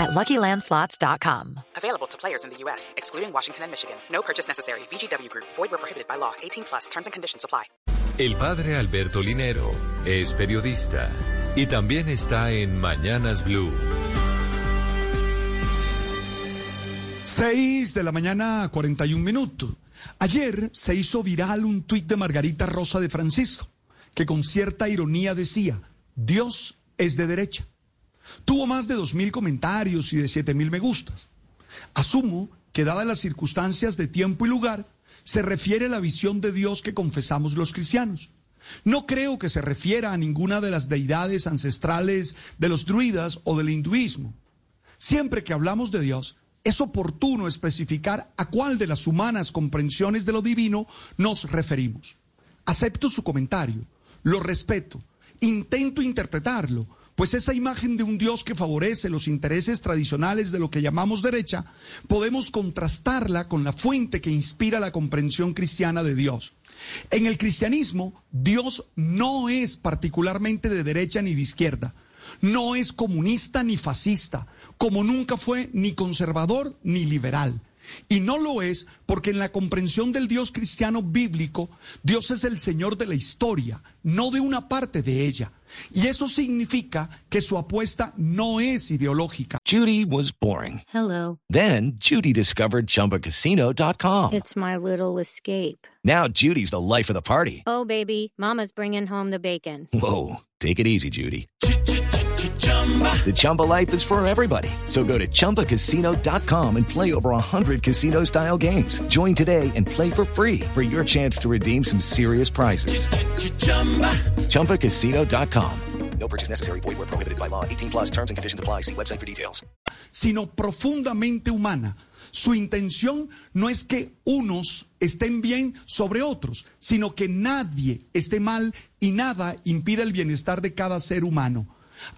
at LuckyLandSlots.com. Available to players in the U.S., excluding Washington and Michigan. No purchase necessary. VGW Group. Void where prohibited by law. 18 plus. Terms and conditions apply. El padre Alberto Linero es periodista y también está en Mañanas Blue. 6 de la mañana, 41 minutos. Ayer se hizo viral un tuit de Margarita Rosa de Francisco, que con cierta ironía decía, Dios es de derecha. Tuvo más de 2.000 comentarios y de 7.000 me gustas. Asumo que dadas las circunstancias de tiempo y lugar, se refiere a la visión de Dios que confesamos los cristianos. No creo que se refiera a ninguna de las deidades ancestrales de los druidas o del hinduismo. Siempre que hablamos de Dios, es oportuno especificar a cuál de las humanas comprensiones de lo divino nos referimos. Acepto su comentario, lo respeto, intento interpretarlo, pues esa imagen de un Dios que favorece los intereses tradicionales de lo que llamamos derecha, podemos contrastarla con la fuente que inspira la comprensión cristiana de Dios. En el cristianismo, Dios no es particularmente de derecha ni de izquierda, no es comunista ni fascista, como nunca fue ni conservador ni liberal. Y no lo es porque en la comprensión del Dios cristiano bíblico, Dios es el Señor de la historia, no de una parte de ella. Y eso significa que su apuesta no es ideológica. Judy was boring. Hello. Then Judy discovered ChumbaCasino.com. It's my little escape. Now Judy's the life of the party. Oh, baby, Mama's bringing home the bacon. Whoa, take it easy, Judy. The Chumba life is for everybody. So go to ChumbaCasino.com and play over 100 casino style games. Join today and play for free for your chance to redeem some serious prizes. ChumbaCasino.com. No purchase necessary. Void where prohibited by law. 18 plus terms and conditions apply. See website for details. Sino profundamente humana. Su intención no es que unos estén bien sobre otros, sino que nadie esté mal y nada impida el bienestar de cada ser humano.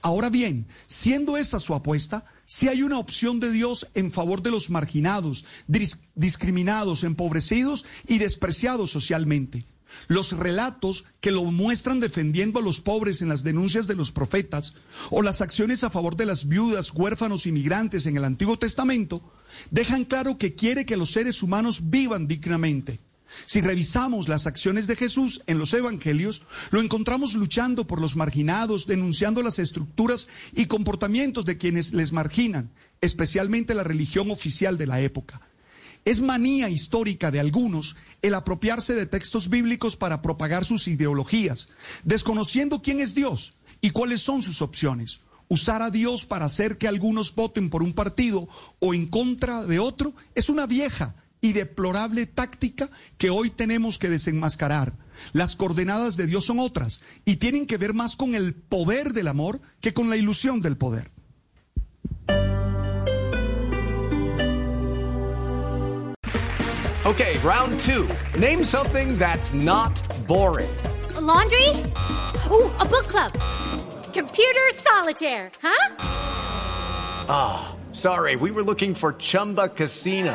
Ahora bien, siendo esa su apuesta, si hay una opción de Dios en favor de los marginados, dis discriminados, empobrecidos y despreciados socialmente. Los relatos que lo muestran defendiendo a los pobres en las denuncias de los profetas o las acciones a favor de las viudas, huérfanos y migrantes en el Antiguo Testamento dejan claro que quiere que los seres humanos vivan dignamente. Si revisamos las acciones de Jesús en los evangelios, lo encontramos luchando por los marginados, denunciando las estructuras y comportamientos de quienes les marginan, especialmente la religión oficial de la época. Es manía histórica de algunos el apropiarse de textos bíblicos para propagar sus ideologías, desconociendo quién es Dios y cuáles son sus opciones. Usar a Dios para hacer que algunos voten por un partido o en contra de otro es una vieja y deplorable táctica que hoy tenemos que desenmascarar. Las coordenadas de Dios son otras y tienen que ver más con el poder del amor que con la ilusión del poder. Okay, round two. Name something that's not boring. A laundry? Ooh, a book club. Computer solitaire, huh? Ah, oh, sorry, we were looking for Chumba Casino.